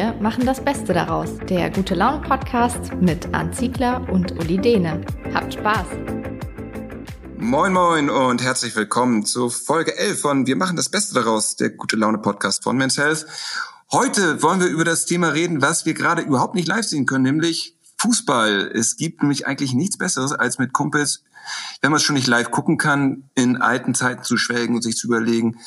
Wir machen das Beste daraus. Der Gute Laune Podcast mit Arndt Ziegler und Uli Dehne. Habt Spaß! Moin Moin und herzlich willkommen zu Folge 11 von Wir machen das Beste daraus, der Gute Laune Podcast von Men's Health. Heute wollen wir über das Thema reden, was wir gerade überhaupt nicht live sehen können, nämlich Fußball. Es gibt nämlich eigentlich nichts Besseres, als mit Kumpels wenn man es schon nicht live gucken kann, in alten Zeiten zu schwelgen und sich zu überlegen,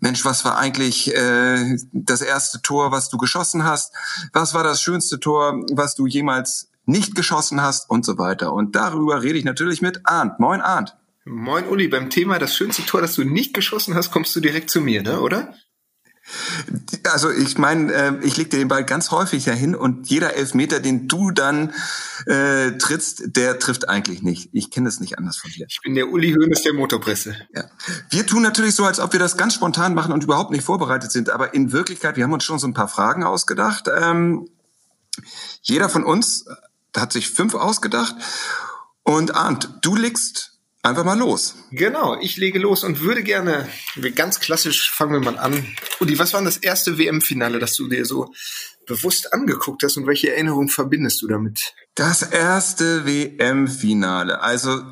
Mensch, was war eigentlich äh, das erste Tor, was du geschossen hast? Was war das schönste Tor, was du jemals nicht geschossen hast und so weiter. Und darüber rede ich natürlich mit Arndt. Moin Arndt. Moin Uli, beim Thema das schönste Tor, das du nicht geschossen hast, kommst du direkt zu mir, ne, oder? Also ich meine, äh, ich leg dir den Ball ganz häufig dahin und jeder Elfmeter, den du dann äh, trittst, der trifft eigentlich nicht. Ich kenne das nicht anders von dir. Ich bin der Uli Hoeneß der Motorpresse. Ja. Wir tun natürlich so, als ob wir das ganz spontan machen und überhaupt nicht vorbereitet sind. Aber in Wirklichkeit, wir haben uns schon so ein paar Fragen ausgedacht. Ähm, jeder von uns hat sich fünf ausgedacht. Und Arndt, du legst einfach mal los. Genau, ich lege los und würde gerne, ganz klassisch fangen wir mal an. Uli, was war das erste WM-Finale, das du dir so bewusst angeguckt hast und welche Erinnerungen verbindest du damit? Das erste WM-Finale. Also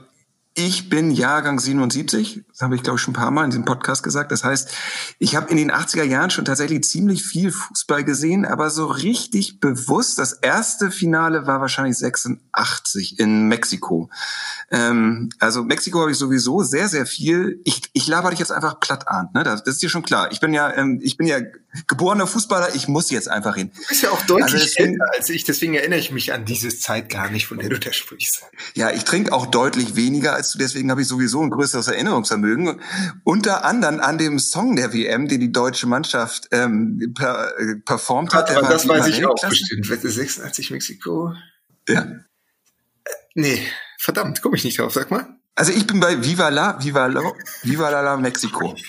ich bin Jahrgang 77, das habe ich glaube ich schon ein paar Mal in diesem Podcast gesagt. Das heißt, ich habe in den 80er Jahren schon tatsächlich ziemlich viel Fußball gesehen, aber so richtig bewusst, das erste Finale war wahrscheinlich 86 in Mexiko. Ähm, also Mexiko habe ich sowieso sehr, sehr viel. Ich, ich laber dich jetzt einfach platt an, ne? Das, das ist dir schon klar. Ich bin ja, ähm, ich bin ja geborener Fußballer, ich muss jetzt einfach hin. Du bist ja auch deutlich also deswegen, älter als ich, deswegen erinnere ich mich an diese Zeit gar nicht, von der du da sprichst. Ja, ich trinke auch deutlich weniger als du, deswegen habe ich sowieso ein größeres Erinnerungsvermögen. Unter anderem an dem Song der WM, den die deutsche Mannschaft ähm, per, äh, performt hat. Aber das weiß ich auch bestimmt. 86 Mexiko. Ja. Äh, nee, Verdammt, komme ich nicht drauf, sag mal. Also ich bin bei Viva la, Viva la, Viva la, la Mexico.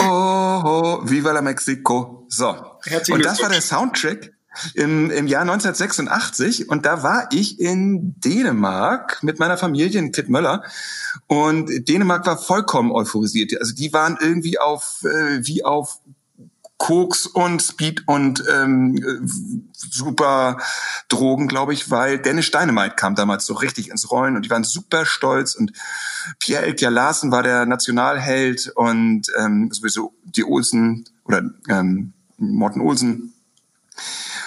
Oh, oh, Viva la Mexico. So. Herzlichen und das war der Soundtrack im, im Jahr 1986 und da war ich in Dänemark mit meiner Familie in Klittmöller und Dänemark war vollkommen euphorisiert. Also die waren irgendwie auf äh, wie auf Koks und Speed und ähm, super Drogen, glaube ich, weil Dennis Steinemeit kam damals so richtig ins Rollen und die waren super stolz. Und Pierre Elkia Larsen war der Nationalheld und ähm, sowieso die Olsen oder ähm, Morten Olsen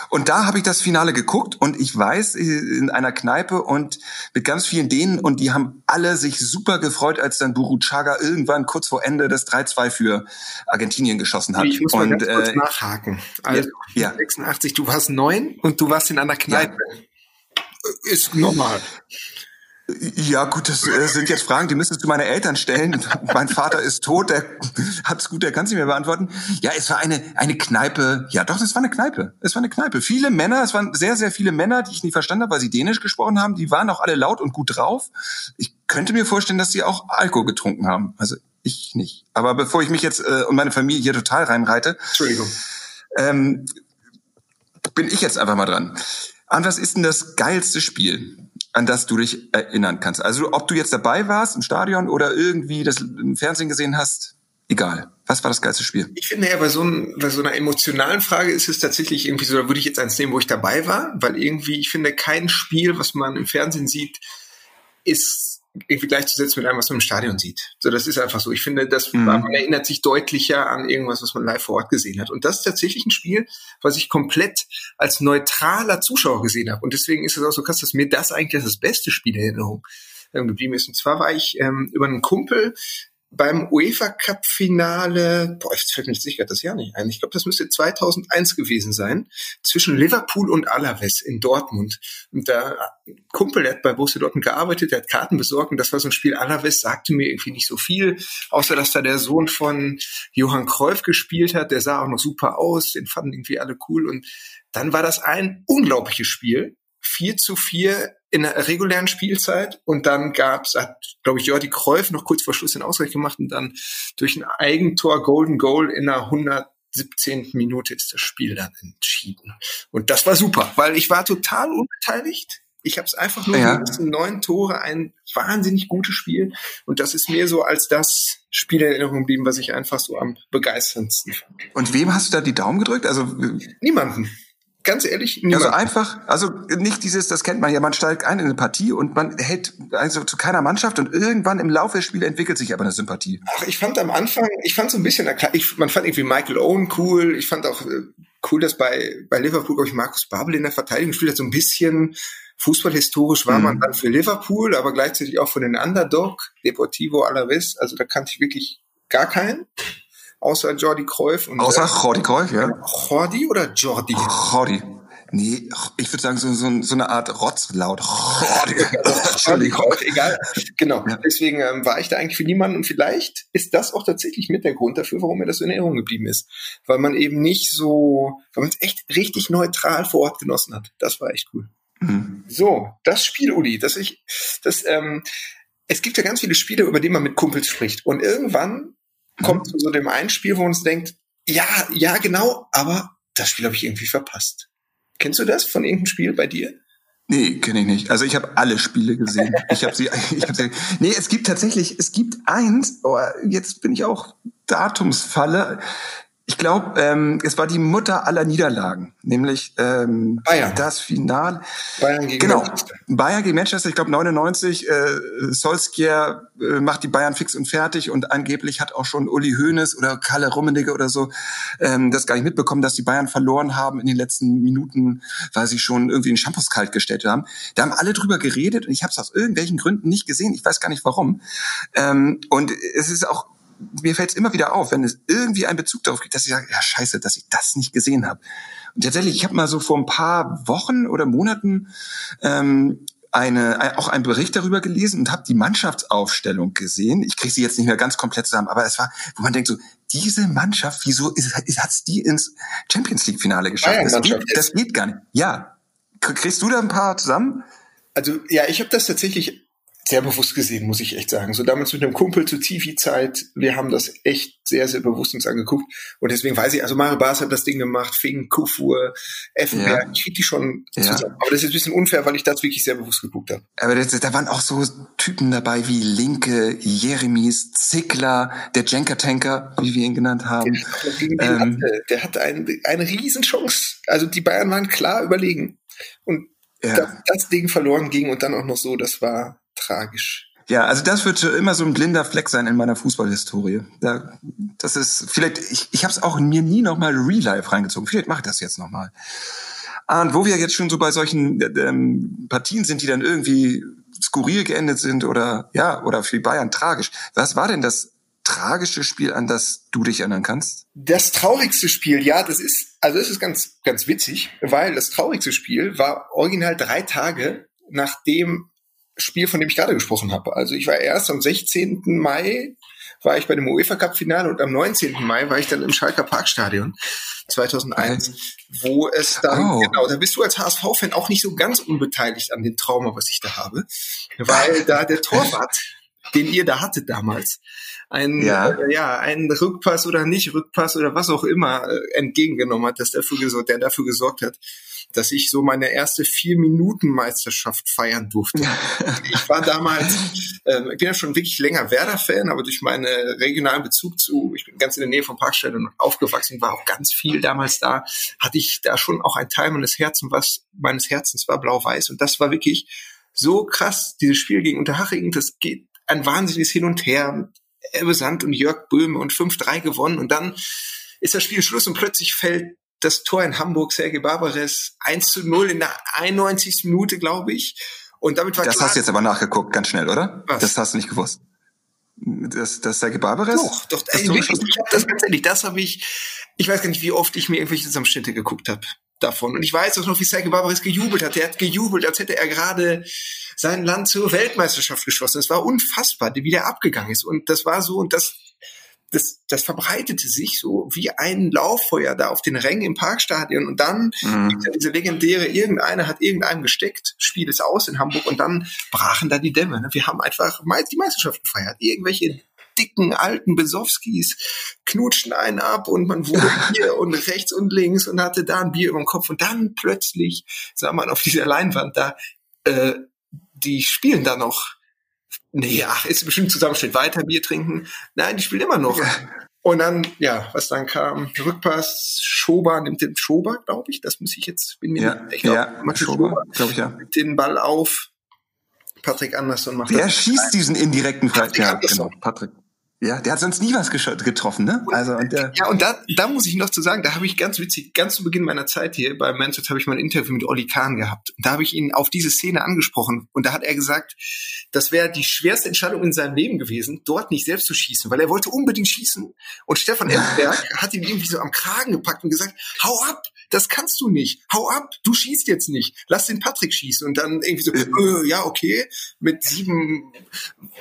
und da habe ich das Finale geguckt und ich weiß, in einer Kneipe und mit ganz vielen denen und die haben alle sich super gefreut, als dann Chaga irgendwann kurz vor Ende das 3-2 für Argentinien geschossen hat. Ich muss mal und, ganz kurz äh, nachhaken. Also ja, 86, du warst neun und du warst in einer Kneipe. Ja. Ist normal. Ja, gut, das äh, sind jetzt Fragen, die müsstest du meine Eltern stellen. mein Vater ist tot, der hat's gut, der kann sie mir beantworten. Ja, es war eine, eine Kneipe. Ja, doch, es war eine Kneipe. Es war eine Kneipe. Viele Männer, es waren sehr, sehr viele Männer, die ich nicht verstanden habe, weil sie Dänisch gesprochen haben. Die waren auch alle laut und gut drauf. Ich könnte mir vorstellen, dass sie auch Alkohol getrunken haben. Also ich nicht. Aber bevor ich mich jetzt äh, und meine Familie hier total reinreite, Entschuldigung. Ähm, bin ich jetzt einfach mal dran. An was ist denn das geilste Spiel? An das du dich erinnern kannst. Also ob du jetzt dabei warst im Stadion oder irgendwie das im Fernsehen gesehen hast, egal. Was war das geilste Spiel? Ich finde ja, bei so, ein, bei so einer emotionalen Frage ist es tatsächlich irgendwie so, da würde ich jetzt eins nehmen, wo ich dabei war, weil irgendwie, ich finde, kein Spiel, was man im Fernsehen sieht, ist irgendwie gleichzusetzen mit einem, was man im Stadion sieht. So, das ist einfach so. Ich finde, das, mhm. man erinnert sich deutlicher an irgendwas, was man live vor Ort gesehen hat. Und das ist tatsächlich ein Spiel, was ich komplett als neutraler Zuschauer gesehen habe. Und deswegen ist es auch so krass, dass mir das eigentlich das beste Spiel der Erinnerung ähm, geblieben ist. Und zwar war ich ähm, über einen Kumpel beim UEFA Cup Finale, boah, jetzt fällt mir sicher das Jahr nicht ein. Ich glaube, das müsste 2001 gewesen sein, zwischen Liverpool und Alaves in Dortmund. Und da Kumpel, der hat bei Borussia Dortmund gearbeitet, der hat Karten besorgt und das war so ein Spiel. Alaves sagte mir irgendwie nicht so viel, außer dass da der Sohn von Johann Cruyff gespielt hat. Der sah auch noch super aus, den fanden irgendwie alle cool und dann war das ein unglaubliches Spiel. 4 zu 4 in der regulären Spielzeit und dann gab's, hat, glaube ich, Jordi Kreuf noch kurz vor Schluss den Ausgleich gemacht und dann durch ein Eigentor Golden Goal in der 117. Minute ist das Spiel dann entschieden. Und das war super, weil ich war total unbeteiligt. Ich habe es einfach nur ja. mit neun Tore, ein wahnsinnig gutes Spiel. Und das ist mir so als das Spiel in Erinnerung geblieben, was ich einfach so am begeisterndsten fand. Und wem hast du da die Daumen gedrückt? Also niemanden. Ganz ehrlich, niemand. Also einfach, also nicht dieses, das kennt man ja, man steigt ein in eine Partie und man hält also zu keiner Mannschaft und irgendwann im Laufe des Spiels entwickelt sich aber eine Sympathie. Ach, ich fand am Anfang, ich fand so ein bisschen, ich, man fand irgendwie Michael Owen cool, ich fand auch äh, cool, dass bei, bei Liverpool, glaube ich, Markus Babel in der Verteidigung spielt hat, so ein bisschen fußballhistorisch war mhm. man dann für Liverpool, aber gleichzeitig auch für den Underdog, Deportivo Alaves, also da kannte ich wirklich gar keinen außer Jordi Cruyff. Und, außer Jordi Cruyff, ja. Jordi oder Jordi? Jordi. Nee, ich würde sagen, so, so, so eine Art Rotzlaut. Jordi. Entschuldigung. Egal. Genau. Ja. Deswegen ähm, war ich da eigentlich für niemanden und vielleicht ist das auch tatsächlich mit der Grund dafür, warum mir das in Erinnerung geblieben ist. Weil man eben nicht so, weil man es echt richtig neutral vor Ort genossen hat. Das war echt cool. Mhm. So, das Spiel, Uli, das ich, das, ähm, es gibt ja ganz viele Spiele, über die man mit Kumpels spricht. Und irgendwann kommt zu so dem einen Spiel, wo man uns denkt, ja, ja, genau, aber das Spiel habe ich irgendwie verpasst. Kennst du das von irgendeinem Spiel bei dir? Nee, kenne ich nicht. Also ich habe alle Spiele gesehen. Ich habe sie, ich hab sie. Nee, es gibt tatsächlich, es gibt eins, oh, jetzt bin ich auch Datumsfalle. Ich glaube, ähm, es war die Mutter aller Niederlagen, nämlich ähm, Bayern. das Final. Bayern gegen genau, Manchester. Bayern gegen Manchester, ich glaube 99. Äh, Solskjaer äh, macht die Bayern fix und fertig und angeblich hat auch schon Uli Hoeneß oder Kalle Rummenigge oder so ähm, das gar nicht mitbekommen, dass die Bayern verloren haben in den letzten Minuten, weil sie schon irgendwie den Shampoos kalt gestellt haben. Da haben alle drüber geredet und ich habe es aus irgendwelchen Gründen nicht gesehen. Ich weiß gar nicht warum. Ähm, und es ist auch mir fällt es immer wieder auf, wenn es irgendwie einen Bezug darauf gibt, dass ich sage, ja scheiße, dass ich das nicht gesehen habe. Und tatsächlich, ich habe mal so vor ein paar Wochen oder Monaten ähm, eine, auch einen Bericht darüber gelesen und habe die Mannschaftsaufstellung gesehen. Ich kriege sie jetzt nicht mehr ganz komplett zusammen, aber es war, wo man denkt so, diese Mannschaft, wieso ist, ist, hat's die ins Champions League Finale geschafft? Das geht, das geht gar nicht. Ja, kriegst du da ein paar zusammen? Also ja, ich habe das tatsächlich sehr bewusst gesehen, muss ich echt sagen. So damals mit einem Kumpel zu TV-Zeit, wir haben das echt sehr, sehr bewusst uns angeguckt. Und deswegen weiß ich, also Mario Bas hat das Ding gemacht, Fing, Kufur, Effenberg, ja. ich krieg die schon ja. zusammen. Aber das ist ein bisschen unfair, weil ich das wirklich sehr bewusst geguckt habe. Aber das, da waren auch so Typen dabei wie Linke, Jeremies, Zickler, der Jenker-Tanker, wie wir ihn genannt haben. Der, ähm, der hatte ein, eine Riesenchance. Also die Bayern waren klar überlegen. Und ja. dass das Ding verloren ging und dann auch noch so, das war tragisch. Ja, also das wird immer so ein blinder Fleck sein in meiner Fußballhistorie. Da, das ist vielleicht, ich, ich habe es auch mir nie nochmal Real Life reingezogen. Vielleicht mache ich das jetzt nochmal. Ah, und wo wir jetzt schon so bei solchen ähm, Partien sind, die dann irgendwie skurril geendet sind oder ja, oder für die Bayern tragisch. Was war denn das tragische Spiel, an das du dich erinnern kannst? Das traurigste Spiel, ja, das ist, also das ist ganz, ganz witzig, weil das traurigste Spiel war original drei Tage, nachdem Spiel, von dem ich gerade gesprochen habe. Also ich war erst am 16. Mai war ich bei dem UEFA Cup Finale und am 19. Mai war ich dann im Schalker Parkstadion 2001, wo es dann, oh. genau, da bist du als HSV-Fan auch nicht so ganz unbeteiligt an dem Trauma, was ich da habe, weil da der Torwart, den ihr da hattet damals, ein, ja. Äh, ja, einen Rückpass oder nicht Rückpass oder was auch immer äh, entgegengenommen hat, dass dafür gesorgt, der dafür gesorgt hat, dass ich so meine erste vier Minuten Meisterschaft feiern durfte. ich war damals, ähm, ich bin ja schon wirklich länger Werder-Fan, aber durch meinen regionalen Bezug zu, ich bin ganz in der Nähe von Parkstellen aufgewachsen, war auch ganz viel damals da, hatte ich da schon auch ein Teil meines Herzens, was meines Herzens war blau-weiß und das war wirklich so krass, dieses Spiel gegen Unterhaching, das geht ein wahnsinniges Hin und Her. Elbe Sand und Jörg Böhme und 5-3 gewonnen und dann ist das Spiel Schluss und plötzlich fällt das Tor in Hamburg, Sergei Barbares, 1 zu 0 in der 91. Minute, glaube ich. Und damit war Das klar, hast du jetzt aber nachgeguckt, ganz schnell, oder? Was? Das hast du nicht gewusst. Das, das Sergei Barbares? Doch, doch, ey, wirklich, ich hab das ganz ehrlich, das habe ich, ich weiß gar nicht, wie oft ich mir irgendwelche Zusammenschnitte geguckt habe davon. Und ich weiß auch noch, wie Sergei Barbares gejubelt hat. Der hat gejubelt, als hätte er gerade sein Land zur Weltmeisterschaft geschossen. Es war unfassbar, wie der abgegangen ist. Und das war so, und das das, das verbreitete sich so wie ein Lauffeuer da auf den Rängen im Parkstadion und dann mhm. diese legendäre, irgendeiner hat irgendeinem gesteckt, Spiel ist aus in Hamburg und dann brachen da die Dämme. Ne? Wir haben einfach die Meisterschaft gefeiert. Irgendwelche dicken alten Besowskis knutschten einen ab und man wurde hier und rechts und links und hatte da ein Bier über dem Kopf und dann plötzlich sah man auf dieser Leinwand da, äh, die spielen da noch Nee, ach, ist bestimmt Zusammenschnitt. Weiter Bier trinken. Nein, die spielen immer noch. Ja. Und dann, ja, was dann kam, Rückpass, Schober nimmt den Schober, glaube ich, das muss ich jetzt, bin mir ja, nicht, ich glaub, ja, Schober, glaube ich, ja. Den Ball auf, Patrick Andersson macht Der schießt diesen indirekten Fall. Ja, genau, Patrick. Ja, der hat sonst nie was getroffen, ne? Also und der ja, und da, da muss ich noch zu sagen, da habe ich ganz witzig, ganz zu Beginn meiner Zeit hier bei Manchester habe ich mal ein Interview mit Olli Kahn gehabt. Und da habe ich ihn auf diese Szene angesprochen und da hat er gesagt, das wäre die schwerste Entscheidung in seinem Leben gewesen, dort nicht selbst zu schießen, weil er wollte unbedingt schießen. Und Stefan Effenberg hat ihn irgendwie so am Kragen gepackt und gesagt, hau ab, das kannst du nicht, hau ab, du schießt jetzt nicht, lass den Patrick schießen. Und dann irgendwie so, äh, ja, okay, mit sieben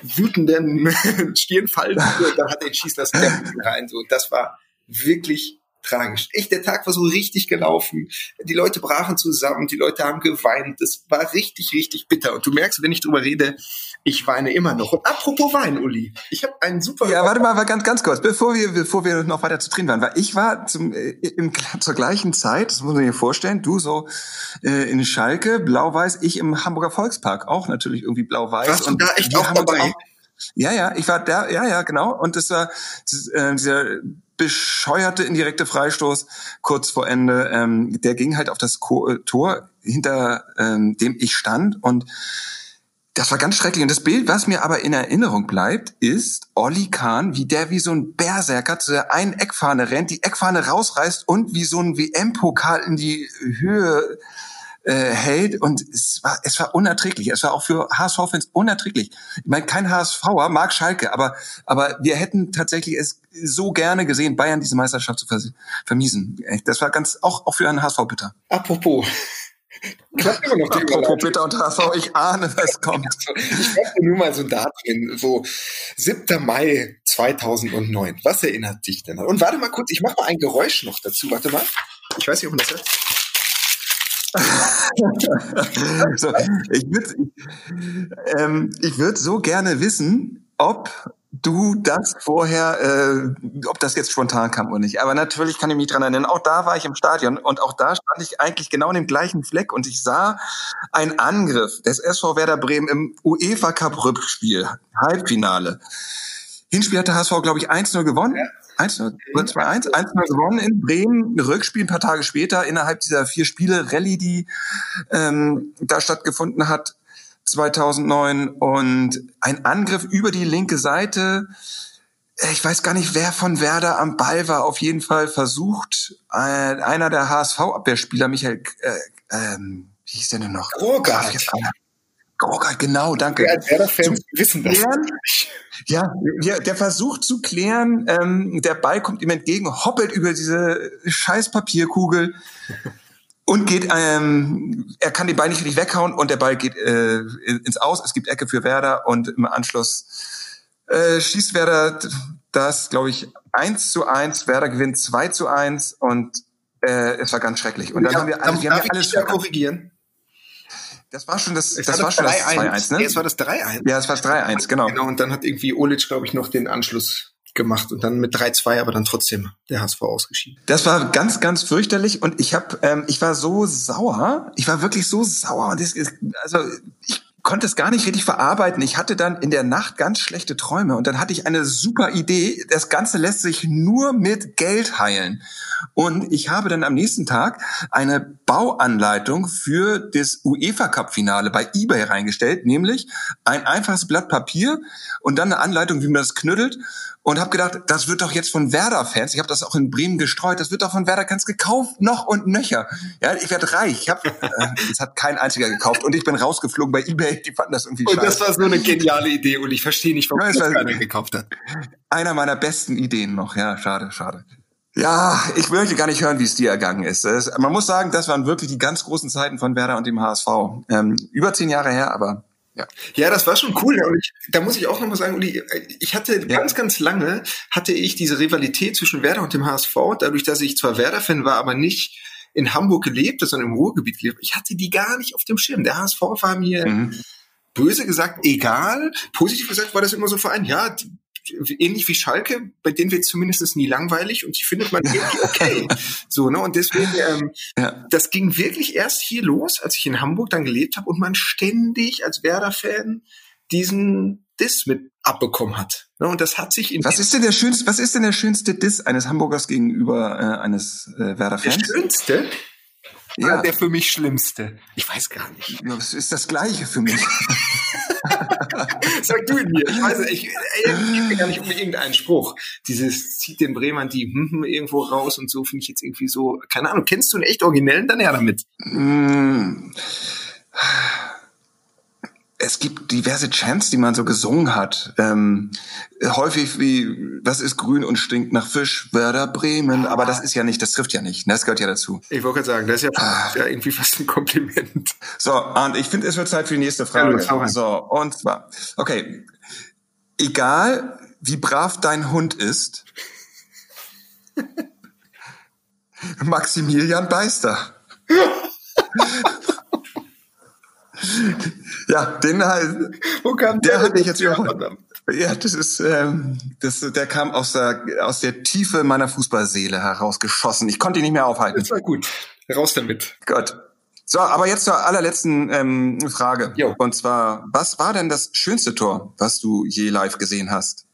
wütenden Stirnfalten, dann hat er ihn schießen lassen, rein. So, das war wirklich tragisch. Echt, der Tag war so richtig gelaufen. Die Leute brachen zusammen, die Leute haben geweint. Das war richtig, richtig bitter. Und du merkst, wenn ich drüber rede, ich weine immer noch. Und apropos Wein, Uli, ich habe einen super. Ja, warte mal, ganz, ganz kurz, bevor wir, bevor wir noch weiter zu drin waren, weil ich war zum, äh, im, zur gleichen Zeit, das muss man sich vorstellen, du so äh, in Schalke, blau-weiß, ich im Hamburger Volkspark, auch natürlich irgendwie blau-weiß. Warst du da echt auch dabei? Auch, ja, ja, ich war da, ja, ja, genau. Und das war das, äh, dieser bescheuerte indirekte Freistoß kurz vor Ende. Ähm, der ging halt auf das Ko äh, Tor, hinter ähm, dem ich stand und das war ganz schrecklich. Und das Bild, was mir aber in Erinnerung bleibt, ist Olli Kahn, wie der wie so ein Berserker zu der einen Eckfahne rennt, die Eckfahne rausreißt und wie so ein WM-Pokal in die Höhe äh, hält und es war, es war unerträglich. Es war auch für HSV-Fans unerträglich. Ich meine, kein HSVer mag Schalke, aber, aber wir hätten tatsächlich es so gerne gesehen, Bayern diese Meisterschaft zu vermiesen. Das war ganz, auch, auch für einen HSV bitter. Apropos. Klappt immer noch die Apropos Bitter und HSV, ich ahne, was kommt. Ich wollte nur mal so ein Datum, so 7. Mai 2009. Was erinnert dich denn? Und warte mal kurz, ich mache mal ein Geräusch noch dazu. Warte mal. Ich weiß nicht, ob man das hört. so, ich würde ähm, ich würd so gerne wissen, ob du das vorher, äh, ob das jetzt spontan kam oder nicht. Aber natürlich kann ich mich dran erinnern. Auch da war ich im Stadion und auch da stand ich eigentlich genau in dem gleichen Fleck und ich sah einen Angriff des SV Werder Bremen im UEFA Cup Rückspiel, Halbfinale. Hinspiel hatte HSV, glaube ich, 1-0 gewonnen. Ja. 1-0 oder 2-1, 1-0 gewonnen in Bremen, Rückspiel ein paar Tage später innerhalb dieser vier Spiele Rallye, die ähm, da stattgefunden hat 2009 und ein Angriff über die linke Seite. Ich weiß gar nicht, wer von Werder am Ball war. Auf jeden Fall versucht äh, einer der HSV-Abwehrspieler, Michael, äh, ähm, wie hieß der denn noch? Rogart. Rogart, genau, danke. Ja, Werder-Fans wissen das. Klären, ja, ja, der versucht zu klären, ähm, der Ball kommt ihm entgegen, hoppelt über diese scheiß Papierkugel und geht, ähm, er kann den Ball nicht richtig weghauen und der Ball geht äh, ins Aus. Es gibt Ecke für Werder und im Anschluss äh, schießt Werder das, glaube ich, eins zu eins. Werder gewinnt zwei zu eins und äh, es war ganz schrecklich. Und dann ja, haben wir, also, wir haben ja alles korrigieren. Das war schon das, das, das war schon das 2-1, ne? Das war das 3-1. Ja, das war das 3-1, genau. Genau, und dann hat irgendwie Olic, glaube ich, noch den Anschluss gemacht und dann mit 3-2 aber dann trotzdem der HSV ausgeschieden. Das war ganz, ganz fürchterlich und ich habe, ähm, ich war so sauer, ich war wirklich so sauer und das also ich konnte es gar nicht richtig verarbeiten. Ich hatte dann in der Nacht ganz schlechte Träume und dann hatte ich eine super Idee. Das Ganze lässt sich nur mit Geld heilen. Und ich habe dann am nächsten Tag eine Bauanleitung für das UEFA Cup Finale bei eBay reingestellt, nämlich ein einfaches Blatt Papier und dann eine Anleitung, wie man das knüttelt und habe gedacht, das wird doch jetzt von Werder-Fans, ich habe das auch in Bremen gestreut, das wird doch von Werder-Fans gekauft, noch und nöcher. Ja, ich werde reich. Ich hab, äh, das hat kein einziger gekauft und ich bin rausgeflogen bei eBay, die fanden das irgendwie Und scheiße. das war so eine geniale Idee und ich verstehe nicht, warum ja, das keiner gekauft hat. Einer meiner besten Ideen noch, ja, schade, schade. Ja, ich möchte gar nicht hören, wie es dir ergangen ist. Man muss sagen, das waren wirklich die ganz großen Zeiten von Werder und dem HSV. Ähm, über zehn Jahre her, aber ja. ja, das war schon cool. Und ich, da muss ich auch nochmal sagen, Uli, ich hatte ja. ganz, ganz lange hatte ich diese Rivalität zwischen Werder und dem HSV, dadurch, dass ich zwar Werder-Fan war, aber nicht in Hamburg gelebt, sondern im Ruhrgebiet gelebt. Ich hatte die gar nicht auf dem Schirm. Der HSV war mir mhm. böse gesagt egal. Positiv gesagt war das immer so für einen, ja, ähnlich wie Schalke, bei denen wird zumindest nie langweilig und die findet man irgendwie okay. so, ne? Und deswegen, ähm, ja. das ging wirklich erst hier los, als ich in Hamburg dann gelebt habe und man ständig als Werder-Fan diesen Diss mit abbekommen hat. Ne, und das hat sich in Was ist denn der schönste, was ist denn der schönste Diss eines Hamburgers gegenüber äh, eines äh, Werder-Fans? Der schönste? Ja. der für mich schlimmste? Ich weiß gar nicht. Ja, das ist das Gleiche für mich. Sag du ihn mir. Ich weiß ich, ich gebe gar nicht um irgendeinen Spruch. Dieses zieht den Bremen die hm, hm irgendwo raus und so finde ich jetzt irgendwie so, keine Ahnung, kennst du einen echt originellen? Dann her damit. Mm es gibt diverse Chants, die man so gesungen hat. Ähm, häufig wie, was ist grün und stinkt nach Fisch, Werder Bremen. Aber das ist ja nicht, das trifft ja nicht. Ne? Das gehört ja dazu. Ich wollte gerade sagen, das ist ja, ah. ja, irgendwie fast ein Kompliment. So, und ich finde, es wird Zeit für die nächste Frage. Ja, so, und zwar, okay. Egal, wie brav dein Hund ist, Maximilian Beister. ja, den halt. Wo kam der? Der hat mich jetzt überholt. Ja, das ist, ähm, das, der kam aus der, aus der Tiefe meiner Fußballseele herausgeschossen. Ich konnte ihn nicht mehr aufhalten. Das war gut. Raus damit. Gott. So, aber jetzt zur allerletzten ähm, Frage. Jo. Und zwar, was war denn das schönste Tor, was du je live gesehen hast?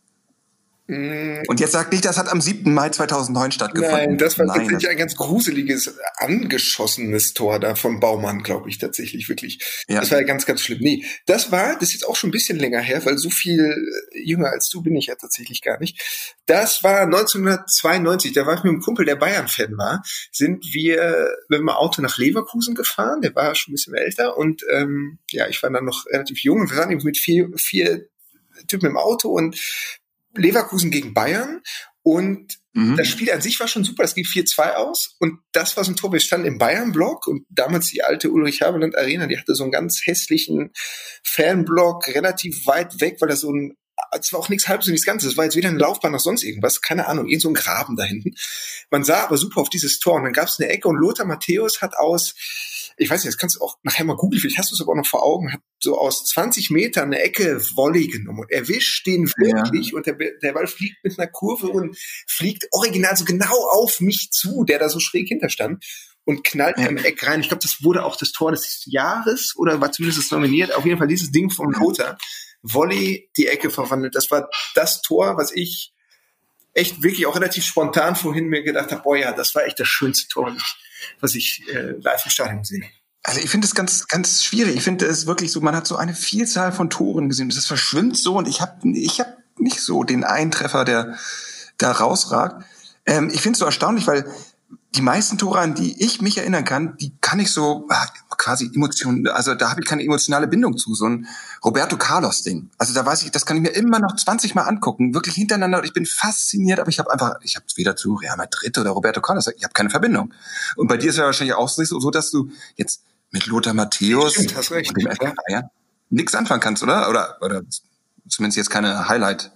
Mm. Und jetzt sagt nicht, das hat am 7. Mai 2009 stattgefunden. Nein, das war Nein, tatsächlich ein ganz gruseliges, angeschossenes Tor da von Baumann, glaube ich, tatsächlich, wirklich. Ja. Das war ja ganz, ganz schlimm. Nee, das war, das ist jetzt auch schon ein bisschen länger her, weil so viel jünger als du bin ich ja tatsächlich gar nicht. Das war 1992, da war ich mit einem Kumpel, der Bayern-Fan war, sind wir mit dem Auto nach Leverkusen gefahren, der war schon ein bisschen älter und ähm, ja, ich war dann noch relativ jung und wir waren eben mit vier, vier Typen im Auto und Leverkusen gegen Bayern und mhm. das Spiel an sich war schon super. Es ging 4-2 aus und das war so ein Tor. Wir standen im Bayern-Block und damals die alte Ulrich-Haberland Arena, die hatte so einen ganz hässlichen Fanblock relativ weit weg, weil das so ein es war auch nichts halbes und nichts Ganzes. Es war jetzt weder eine Laufbahn noch sonst irgendwas. Keine Ahnung, irgend so ein Graben da hinten. Man sah aber super auf dieses Tor. Und dann gab es eine Ecke und Lothar Matthäus hat aus ich weiß nicht, das kannst du auch nachher mal googeln, vielleicht hast du es aber auch noch vor Augen, hat so aus 20 Metern eine Ecke Volley genommen und erwischt den wirklich ja. und der, der Ball fliegt mit einer Kurve und fliegt original so genau auf mich zu, der da so schräg hinterstand und knallt ja. im Eck rein. Ich glaube, das wurde auch das Tor des Jahres oder war zumindest nominiert. Auf jeden Fall dieses Ding vom Lothar. Volley die Ecke verwandelt. Das war das Tor, was ich echt wirklich auch relativ spontan vorhin mir gedacht habe, boah ja, das war echt das schönste Tor, was ich was ich äh, live im Stadion sehe. Also ich finde es ganz, ganz schwierig. Ich finde es wirklich so, man hat so eine Vielzahl von Toren gesehen. Das verschwimmt so und ich habe ich hab nicht so den Eintreffer, der da rausragt. Ähm, ich finde es so erstaunlich, weil die meisten Tore, an die ich mich erinnern kann, die kann ich so ah, quasi Emotionen, also da habe ich keine emotionale Bindung zu, so ein Roberto Carlos Ding. Also da weiß ich, das kann ich mir immer noch 20 Mal angucken, wirklich hintereinander. Ich bin fasziniert, aber ich habe einfach, ich habe weder zu Real Madrid oder Roberto Carlos, ich habe keine Verbindndung. Und bei dir ist ja wahrscheinlich auch so, dass du jetzt mit Lothar Matthäus Stimmt, und dem FK ja. nichts anfangen kannst, oder? Oder oder zumindest jetzt keine Highlight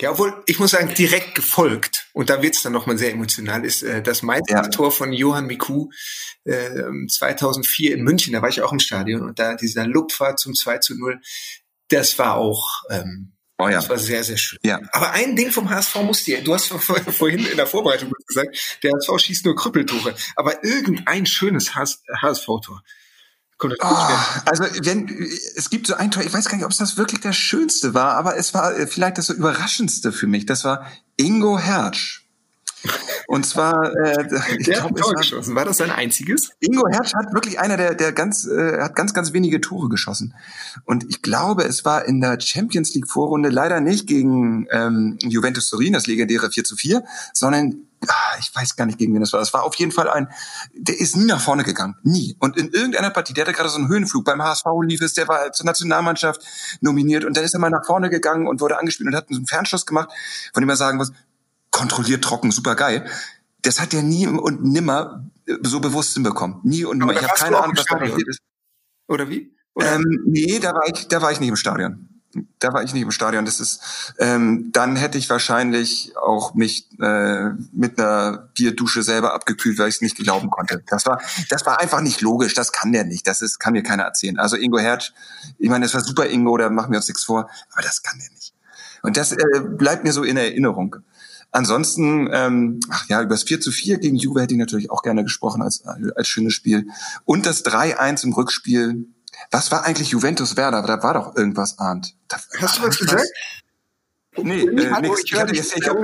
ja, obwohl, ich muss sagen, direkt gefolgt, und da wird's dann nochmal sehr emotional, ist äh, das Meistertor ja. von Johann Miku äh, 2004 in München, da war ich auch im Stadion, und da dieser Lupfer zum 2 zu 0, das war auch... Ähm, Oh ja. Das war sehr, sehr schön. Ja. Aber ein Ding vom HSV musst dir, du hast vorhin in der Vorbereitung gesagt, der HSV schießt nur Krüppeltore, aber irgendein schönes HSV-Tor. Oh, also wenn es gibt so ein Tor, ich weiß gar nicht, ob es das wirklich das Schönste war, aber es war äh, vielleicht das so Überraschendste für mich. Das war Ingo Hertz. Und zwar, äh, ich glaube, war, geschossen. war das sein einziges? Ingo Hertz hat wirklich einer der, der ganz, äh, hat ganz, ganz wenige Tore geschossen. Und ich glaube, es war in der Champions League Vorrunde leider nicht gegen ähm, Juventus Turin, das legendäre 4 zu 4, sondern Ah, ich weiß gar nicht, gegen wen das war. Es war auf jeden Fall ein, der ist nie nach vorne gegangen. Nie. Und in irgendeiner Partie, der hatte gerade so einen Höhenflug. Beim HSV lief es, der war zur Nationalmannschaft nominiert und dann ist er mal nach vorne gegangen und wurde angespielt und hat einen Fernschuss gemacht, von dem er sagen muss, kontrolliert trocken, super geil. Das hat er nie und nimmer so bewusst hinbekommen. Nie und nimmer. Ich habe keine Ahnung, was da passiert ist. Oder wie? Oder? Ähm, nee, da war ich, da war ich nicht im Stadion da war ich nicht im Stadion. Das ist, ähm, dann hätte ich wahrscheinlich auch mich äh, mit einer Bierdusche selber abgekühlt, weil ich es nicht glauben konnte. Das war, das war einfach nicht logisch. Das kann der nicht. Das ist, kann mir keiner erzählen. Also Ingo Hertz, ich meine, das war super Ingo, da machen wir uns nichts vor, aber das kann der nicht. Und das äh, bleibt mir so in Erinnerung. Ansonsten, ähm, ach ja, über das 4 zu 4 gegen Juve hätte ich natürlich auch gerne gesprochen als, als schönes Spiel. Und das 3-1 im Rückspiel Was war eigentlich Juventus Werder? Da war doch irgendwas. Da, Hast du was gesagt? Nee, äh, nix. Ich, hatte jetzt, ich, hab,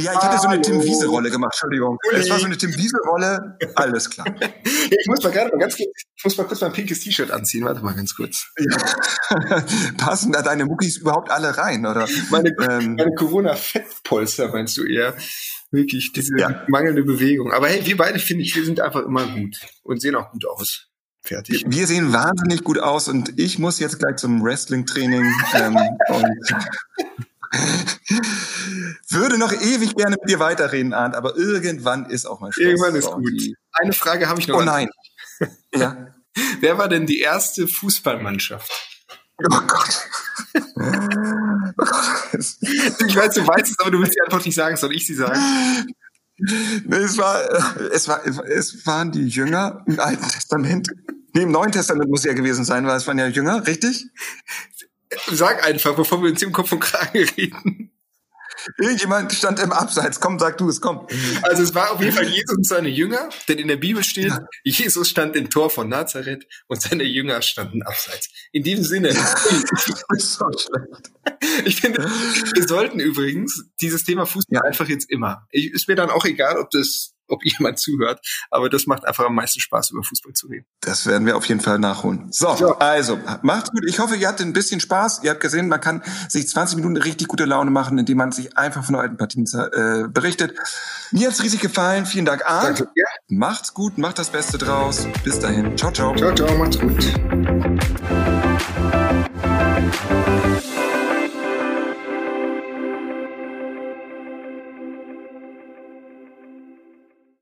ja, ich hatte so eine Tim Wiese-Rolle gemacht, Entschuldigung. Es war so eine Tim Wiese-Rolle, alles klar. ich muss mal gerade mal ganz kurz, ich muss mal kurz mein pinkes T-Shirt anziehen, warte mal ganz kurz. Ja. Passen da deine Muckis überhaupt alle rein, oder? Meine, ähm, meine Corona-Fettpolster meinst du eher? Wirklich, diese ja. mangelnde Bewegung. Aber hey, wir beide, finde ich, wir sind einfach immer gut und sehen auch gut aus. Fertig. Wir sehen wahnsinnig gut aus und ich muss jetzt gleich zum Wrestling-Training ähm, würde noch ewig gerne mit dir weiterreden, Arndt, aber irgendwann ist auch mal Schluss. Irgendwann ist gut. Eine Frage habe ich noch. Oh nein. ja. Wer war denn die erste Fußballmannschaft? Oh Gott. ich weiß, du weißt es, aber du willst sie einfach nicht sagen. Soll ich sie sagen? Nee, es, war, es, war, es waren die Jünger im Alten Testament. Nee, im Neuen Testament muss ja gewesen sein, weil es waren ja Jünger, richtig? Sag einfach, bevor wir uns im Kopf und Kragen reden. Irgendjemand stand im Abseits. Komm, sag du es, komm. Also es war auf jeden Fall Jesus und seine Jünger, denn in der Bibel steht, ja. Jesus stand im Tor von Nazareth und seine Jünger standen abseits. In diesem Sinne. so schlecht. Ich finde, wir sollten übrigens dieses Thema Fußball ja. einfach jetzt immer. Ich, ist mir dann auch egal, ob das ob jemand zuhört. Aber das macht einfach am meisten Spaß, über Fußball zu reden. Das werden wir auf jeden Fall nachholen. So, ja. also, macht's gut. Ich hoffe, ihr hattet ein bisschen Spaß. Ihr habt gesehen, man kann sich 20 Minuten richtig gute Laune machen, indem man sich einfach von alten Partien äh, berichtet. Mir hat's riesig gefallen. Vielen Dank, Arndt. Danke. Ja. Macht's gut, macht das Beste draus. Bis dahin. Ciao, ciao. Ciao, ciao, macht's gut.